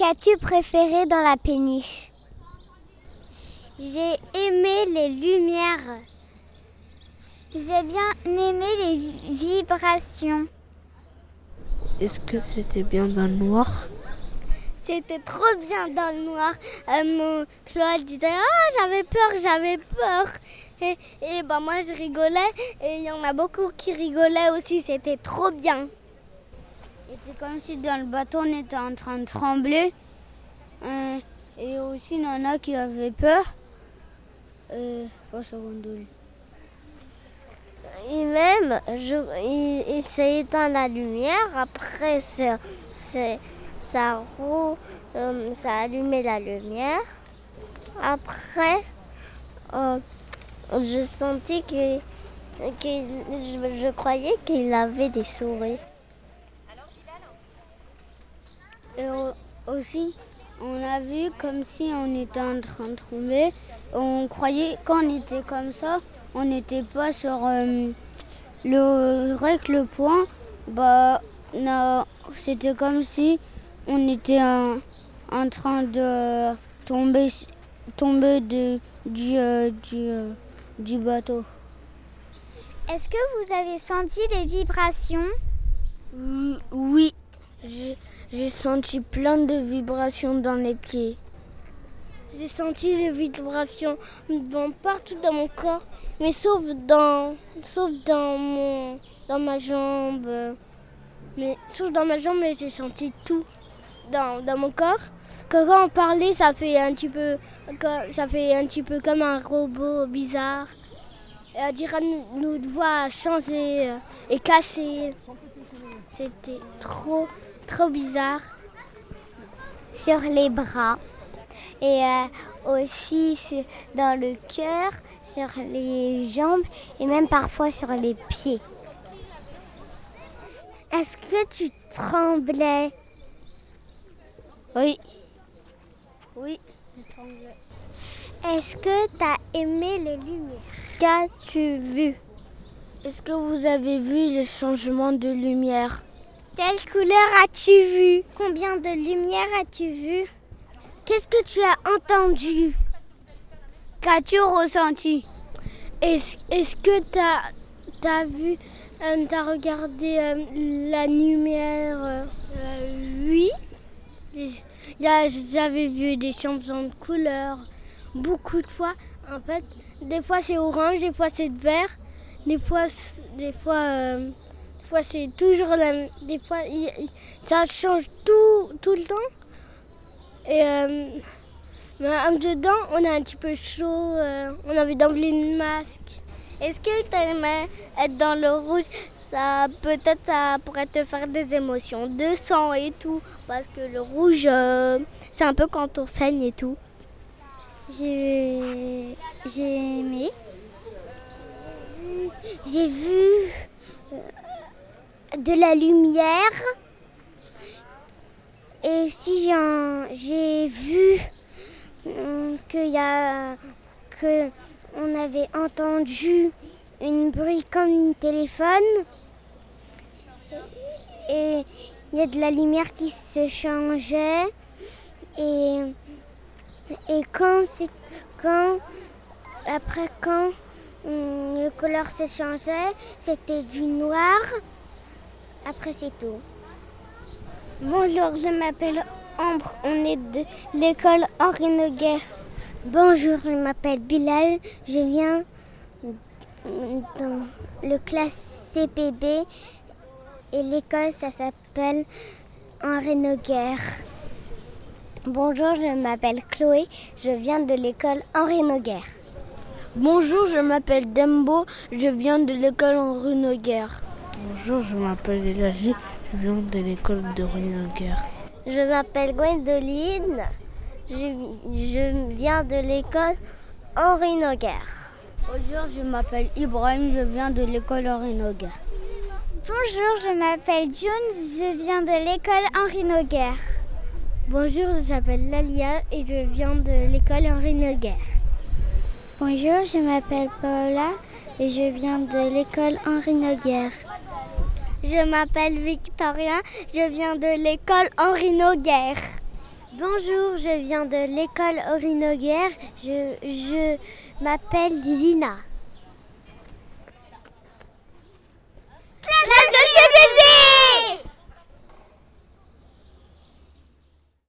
qu'as-tu préféré dans la péniche? J'ai aimé les lumières. J'ai bien aimé les vibrations. Est-ce que c'était bien dans le noir? C'était trop bien dans le noir. Euh, mon Claude disait Ah, j'avais peur, j'avais peur. Et, et bah, moi, je rigolais. Et il y en a beaucoup qui rigolaient aussi. C'était trop bien. C'était comme si dans le bateau, on était en train de trembler. Euh, et aussi, il y en a qui avaient peur. Euh, ça, et même, je, il, s'est éteint la lumière. Après, ça, roule, euh, ça a allumé la lumière. Après, euh, je sentis que, que je croyais qu'il avait des souris. Et aussi, on a vu comme si on était en train de tomber. On croyait quand on était comme ça, on n'était pas sur euh, le règle le point. Bah, c'était comme si on était en, en train de tomber, tomber de, du, euh, euh, du bateau. Est-ce que vous avez senti des vibrations? J'ai senti plein de vibrations dans les pieds. J'ai senti les vibrations dans, partout dans mon corps, mais sauf dans, sauf dans, mon, dans ma jambe. Mais, sauf dans ma jambe, mais j'ai senti tout dans, dans mon corps. Quand on parlait, ça fait un petit peu, ça fait un petit peu comme un robot bizarre. Et on dirait notre voix a changé et cassé. C'était trop, trop bizarre. Sur les bras et euh, aussi sur- dans le cœur, sur les jambes et même parfois sur les pieds. Est-ce que tu tremblais? Oui. Oui, je tremblais. Est-ce que tu as aimé les lumières? Qu'as-tu vu? Est-ce que vous avez vu le changement de lumière? Quelle couleur as-tu vu? Combien de lumière as-tu vu? Qu'est-ce que tu as entendu? Qu'as-tu ressenti? Est-ce que tu as, as vu, tu as regardé euh, la lumière euh, euh, Oui. J'avais vu des changements de couleurs beaucoup de fois. En fait, des fois c'est orange, des fois c'est vert, des fois, des fois, euh, fois c'est toujours la même. Des fois, ça change tout, tout le temps. Et euh, mais en dedans, on a un petit peu chaud, euh, on a envie d'enlever le masque. Est-ce que tu aimais être dans le rouge? Ça, Peut-être ça pourrait te faire des émotions de sang et tout. Parce que le rouge, euh, c'est un peu quand on saigne et tout. J'ai j'ai aimé. J'ai vu de la lumière. Et aussi j'ai un- vu hum, qu'il que on avait entendu une bruit comme un téléphone. Et il y a de la lumière qui se changeait. Et et quand c'est quand après quand hum, le couleur se changeait c'était du noir après c'est tout. Bonjour je m'appelle Ambre. On est de l'école Henri Noguer bonjour je m'appelle Bilal. Je viens dans le classe CPB et l'école ça s'appelle Henri Noguer. Bonjour, je m'appelle Chloé, je viens de l'école Henri Noguer. Bonjour, je m'appelle Dembo, je viens de l'école Henri Noguer. Bonjour, je m'appelle Elagi, je viens de l'école de Noguer. Je m'appelle Gwendoline. Je, je viens de l'école Henri Noguer. Bonjour, je m'appelle Ibrahim, je viens de l'école Henri Noguer. Bonjour, je m'appelle June, je viens de l'école Henri Noguer. Bonjour, je m'appelle Lalia et je viens de l'école Henri Noguer. Bonjour, je m'appelle Paola et je viens de l'école Henri Noguer. Je m'appelle Victoria, je viens de l'école Henri Noguer. Bonjour, je viens de l'école Orinoguerre. Je, je m'appelle Zina.